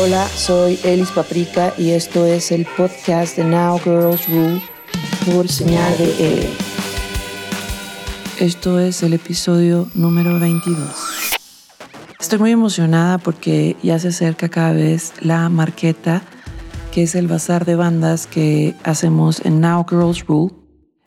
Hola, soy Elis Paprika y esto es el podcast de Now Girls Rule por señal de L. Esto es el episodio número 22. Estoy muy emocionada porque ya se acerca cada vez la marqueta, que es el bazar de bandas que hacemos en Now Girls Rule.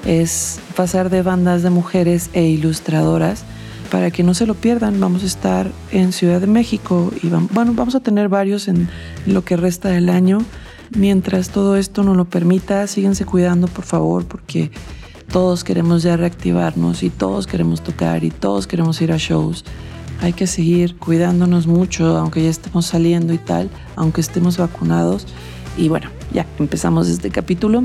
Es bazar de bandas de mujeres e ilustradoras para que no se lo pierdan, vamos a estar en Ciudad de México y vamos, bueno, vamos a tener varios en lo que resta del año. Mientras todo esto nos lo permita, síguense cuidando por favor porque todos queremos ya reactivarnos y todos queremos tocar y todos queremos ir a shows. Hay que seguir cuidándonos mucho, aunque ya estemos saliendo y tal, aunque estemos vacunados. Y bueno, ya empezamos este capítulo.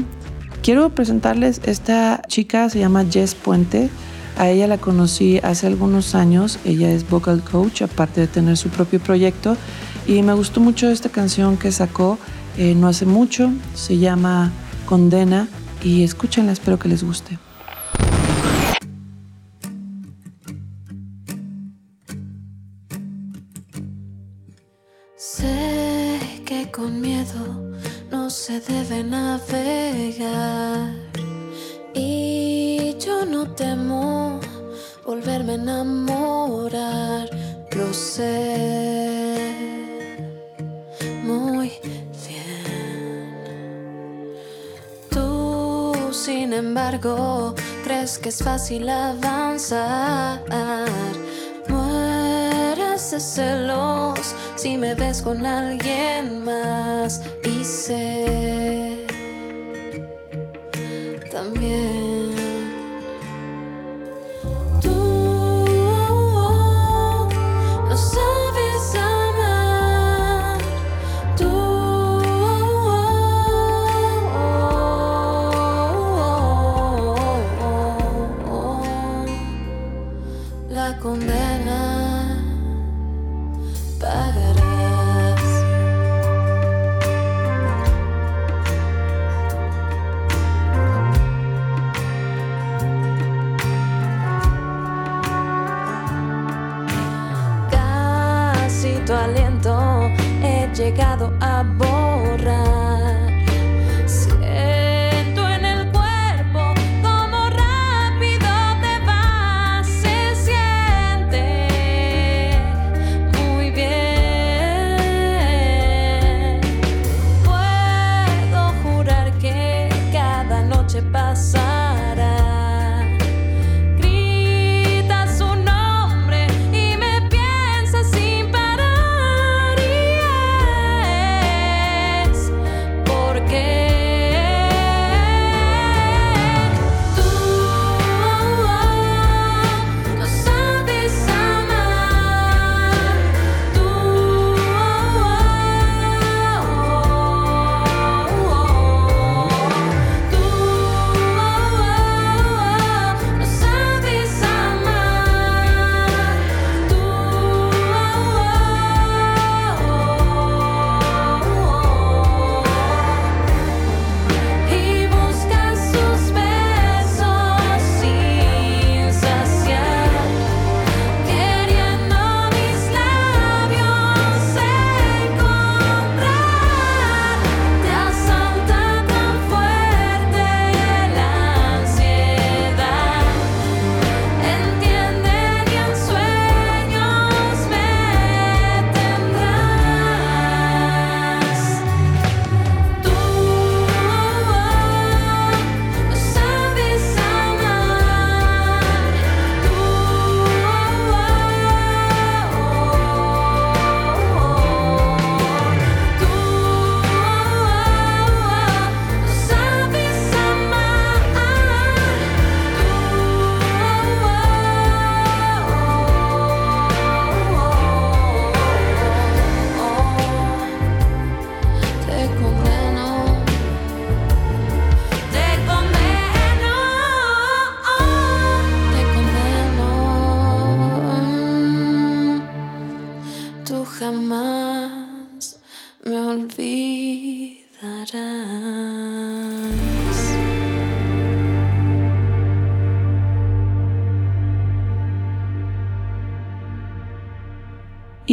Quiero presentarles esta chica, se llama Jess Puente. A ella la conocí hace algunos años, ella es vocal coach, aparte de tener su propio proyecto, y me gustó mucho esta canción que sacó eh, no hace mucho, se llama Condena, y escúchenla, espero que les guste. Sé que con miedo no se debe navegar no temo volverme a enamorar, lo sé muy bien. Tú, sin embargo, crees que es fácil avanzar. Mueres de celos si me ves con alguien más y sé también. Aliento he llegado a borrar.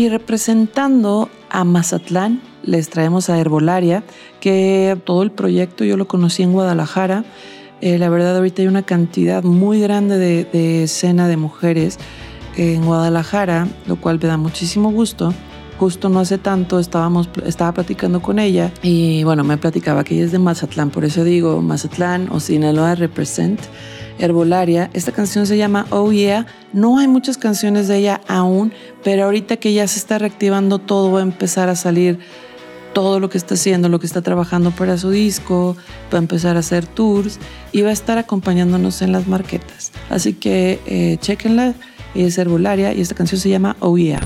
Y representando a Mazatlán, les traemos a Herbolaria, que todo el proyecto yo lo conocí en Guadalajara. Eh, la verdad ahorita hay una cantidad muy grande de, de escena de mujeres en Guadalajara, lo cual me da muchísimo gusto justo no hace tanto estábamos, estaba platicando con ella y bueno, me platicaba que ella es de Mazatlán, por eso digo Mazatlán o Sinaloa Represent. Herbolaria. Esta canción se llama Oh Yeah. No hay muchas canciones de ella aún, pero ahorita que ya se está reactivando todo, va a empezar a salir todo lo que está haciendo, lo que está trabajando para su disco, va a empezar a hacer tours y va a estar acompañándonos en las marquetas. Así que eh, chequenla, es Herbolaria y esta canción se llama Oh Yeah.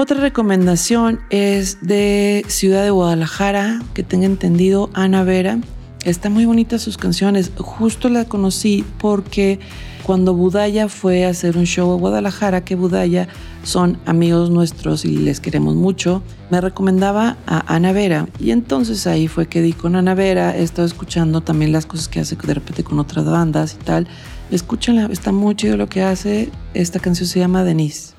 Otra recomendación es de Ciudad de Guadalajara, que tenga entendido, Ana Vera. Está muy bonita sus canciones. Justo la conocí porque cuando Budaya fue a hacer un show a Guadalajara, que Budaya son amigos nuestros y les queremos mucho, me recomendaba a Ana Vera. Y entonces ahí fue que di con Ana Vera. He estado escuchando también las cosas que hace de repente con otras bandas y tal. Escúchenla, está muy chido lo que hace. Esta canción se llama Denise.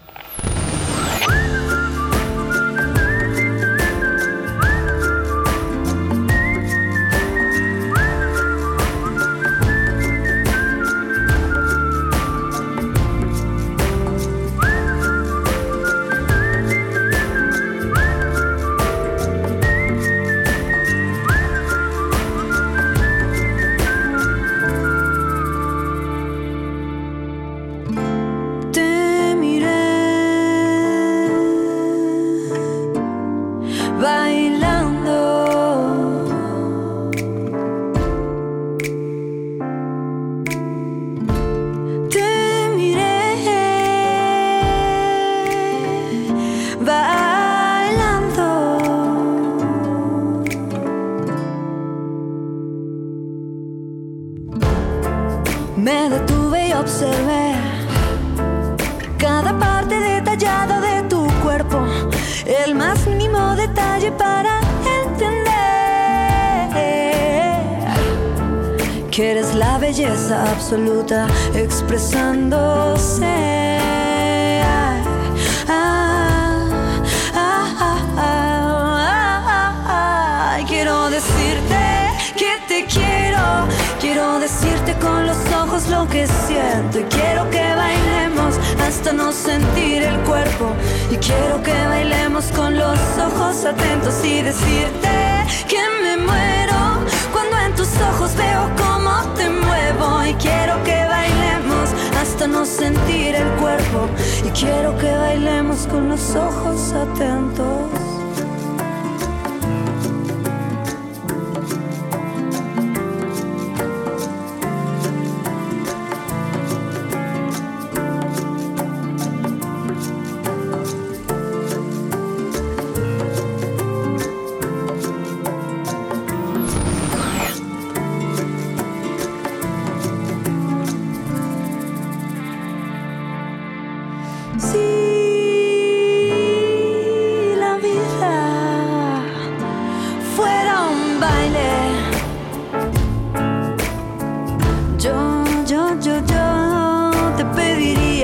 Belleza absoluta expresándose. quiero decirte que te quiero, quiero decirte con los ojos lo que siento. Y quiero que bailemos hasta no sentir el cuerpo. Y quiero que bailemos con los ojos atentos y decirte que me muero cuando en tus ojos veo muevo y quiero que bailemos hasta no sentir el cuerpo y quiero que bailemos con los ojos atentos.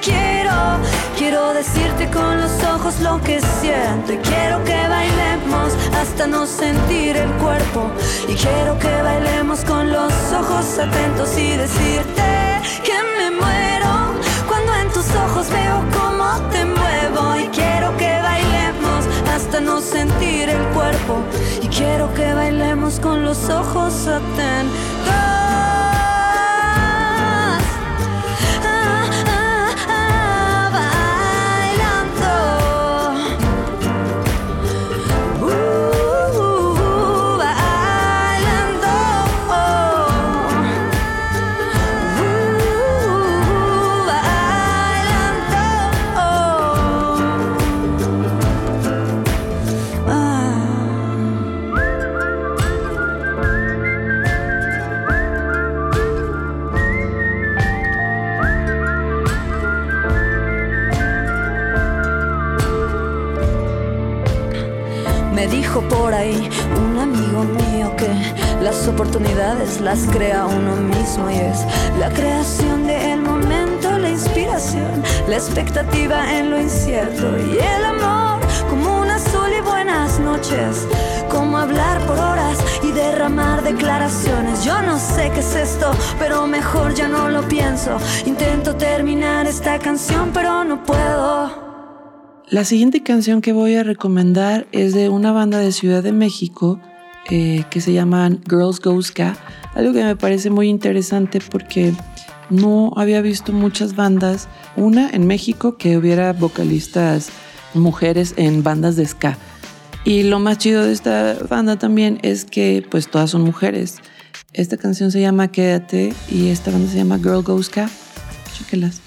quiero. Quiero decirte con los ojos lo que siento y quiero que bailemos hasta no sentir el cuerpo y quiero que bailemos con los ojos atentos y decirte que me muero cuando en tus ojos veo cómo te muevo y quiero que bailemos hasta no sentir el cuerpo y quiero que bailemos con los ojos atentos. En lo incierto y el amor como un azul y buenas noches, como hablar por horas y derramar declaraciones. Yo no sé qué es esto, pero mejor ya no lo pienso. Intento terminar esta canción, pero no puedo. La siguiente canción que voy a recomendar es de una banda de Ciudad de México eh, que se llaman Girls Go Ska, algo que me parece muy interesante porque no había visto muchas bandas, una en México que hubiera vocalistas mujeres en bandas de ska. Y lo más chido de esta banda también es que pues todas son mujeres. Esta canción se llama Quédate y esta banda se llama Girl Go Ska. Chéquelas.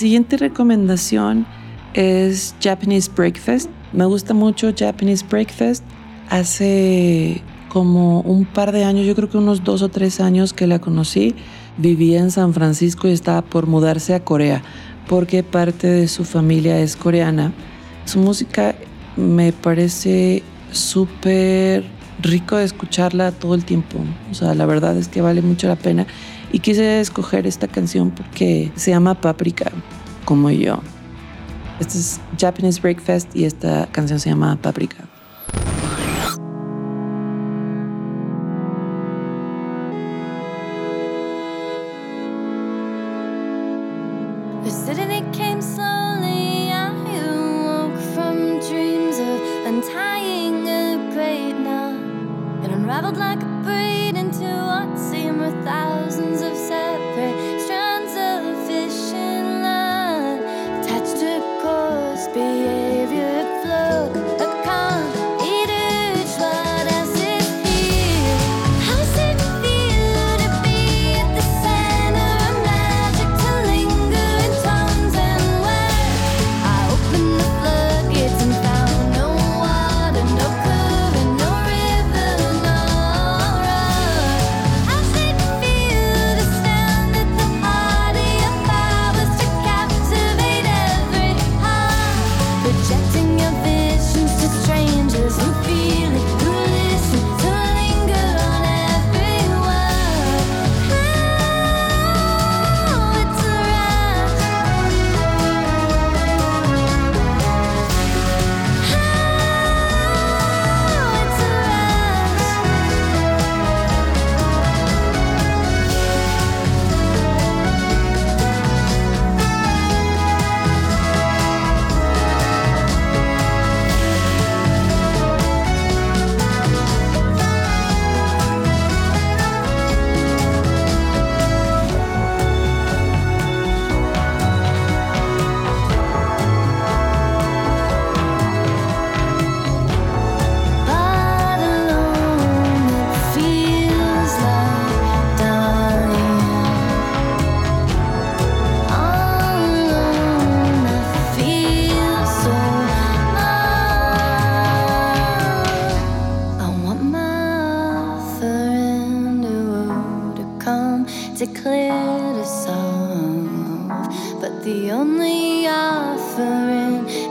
Siguiente recomendación es Japanese Breakfast. Me gusta mucho Japanese Breakfast. Hace como un par de años, yo creo que unos dos o tres años que la conocí, vivía en San Francisco y estaba por mudarse a Corea porque parte de su familia es coreana. Su música me parece súper rico de escucharla todo el tiempo. O sea, la verdad es que vale mucho la pena. Y quise escoger esta canción porque se llama Paprika, como yo. Este es Japanese Breakfast y esta canción se llama Paprika.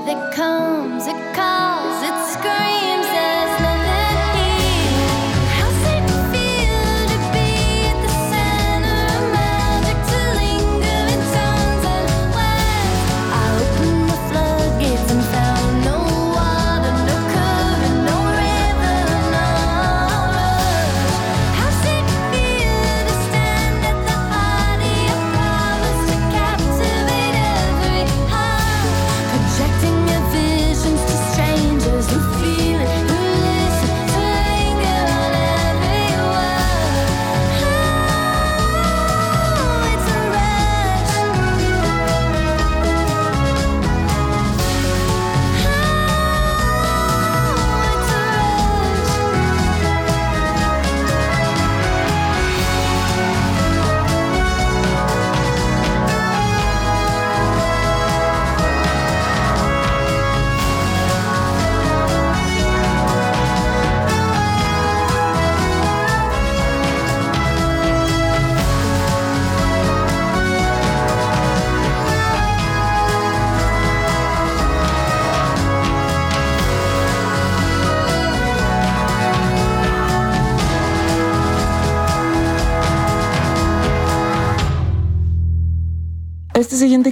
Esta siguiente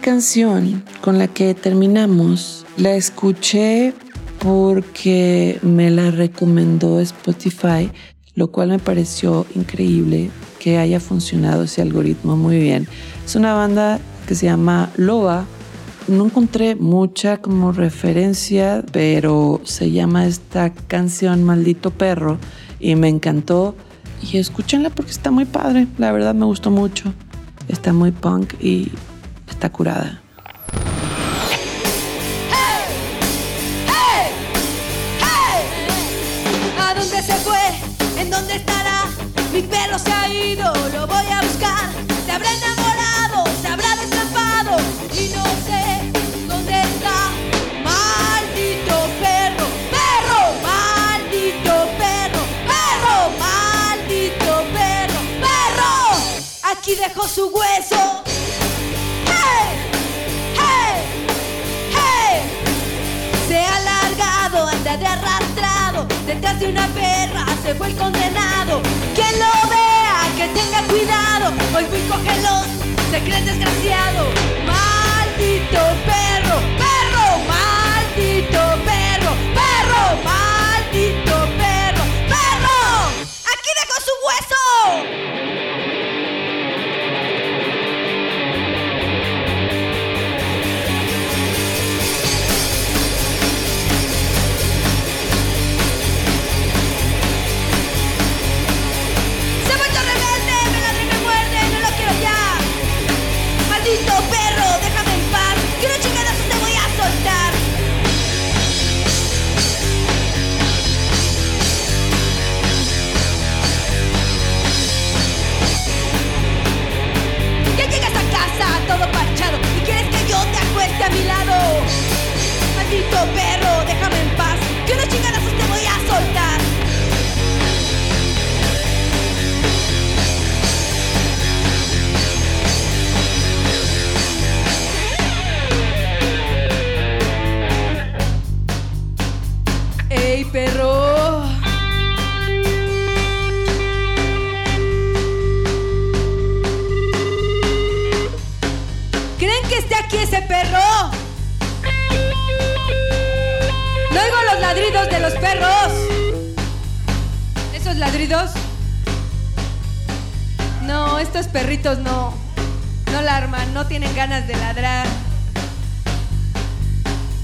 canción con la que terminamos la escuché porque me la recomendó Spotify, lo cual me pareció increíble que haya funcionado ese algoritmo muy bien. Es una banda que se llama Loba. No encontré mucha como referencia, pero se llama esta canción Maldito Perro y me encantó. Y escúchenla porque está muy padre, la verdad me gustó mucho. Está muy punk y está curada. ¿A dónde se fue? ¿En dónde estará? Mi pelo se ha ido, lo voy a buscar. Se habrá enamorado, se habrá destapado y no sé dónde está. Maldito perro, perro, maldito perro, perro, maldito perro, perro. Aquí dejó su hueso. Detrás de una perra se fue el condenado. Quien lo vea, que tenga cuidado. Hoy muy cogelón, se cree desgraciado. Maldito perro,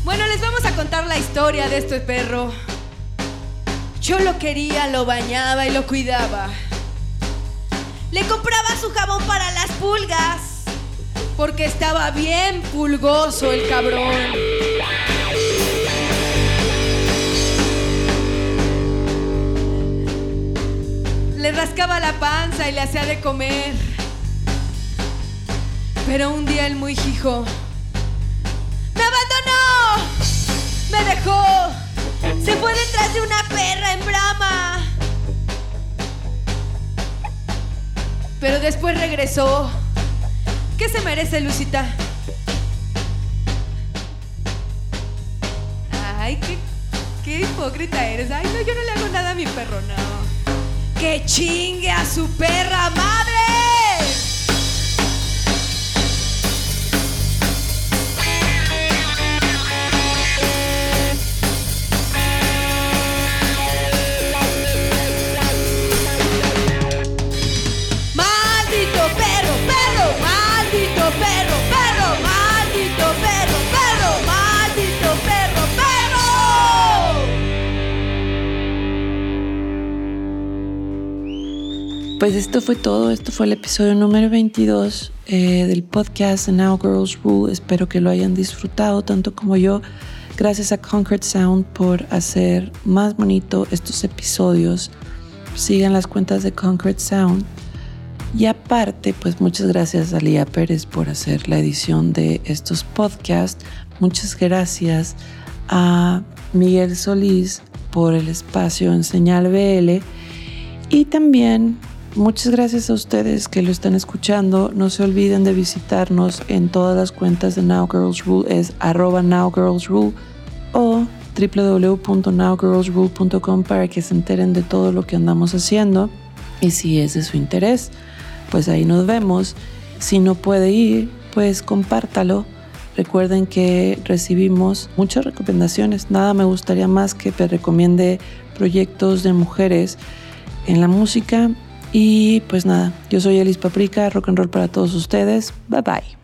Bueno, les vamos a contar la historia de este perro. Yo lo quería, lo bañaba y lo cuidaba. Le compraba su jabón para las pulgas. Porque estaba bien pulgoso el cabrón. Le rascaba la panza y le hacía de comer. Pero un día el muy hijo ¡Me abandonó! ¡Me dejó! ¡Se fue detrás de una perra en brama! Pero después regresó. ¿Qué se merece, Lucita? Ay, qué, qué hipócrita eres. Ay, no, yo no le hago nada a mi perro, no. ¡Que chingue a su perra madre! Pues esto fue todo, esto fue el episodio número 22 eh, del podcast Now Girls Rule. Espero que lo hayan disfrutado tanto como yo. Gracias a Concrete Sound por hacer más bonito estos episodios. Sigan las cuentas de Concrete Sound. Y aparte, pues muchas gracias a Lía Pérez por hacer la edición de estos podcasts. Muchas gracias a Miguel Solís por el espacio en Señal BL. Y también muchas gracias a ustedes que lo están escuchando. No se olviden de visitarnos en todas las cuentas de Now Girls Rule. Es arroba Now Girls Rule o www.nowgirlsrule.com para que se enteren de todo lo que andamos haciendo. Y si es de su interés, pues ahí nos vemos. Si no puede ir, pues compártalo. Recuerden que recibimos muchas recomendaciones. Nada me gustaría más que te recomiende proyectos de mujeres en la música. Y pues nada, yo soy Elis Paprika, rock and roll para todos ustedes. Bye bye.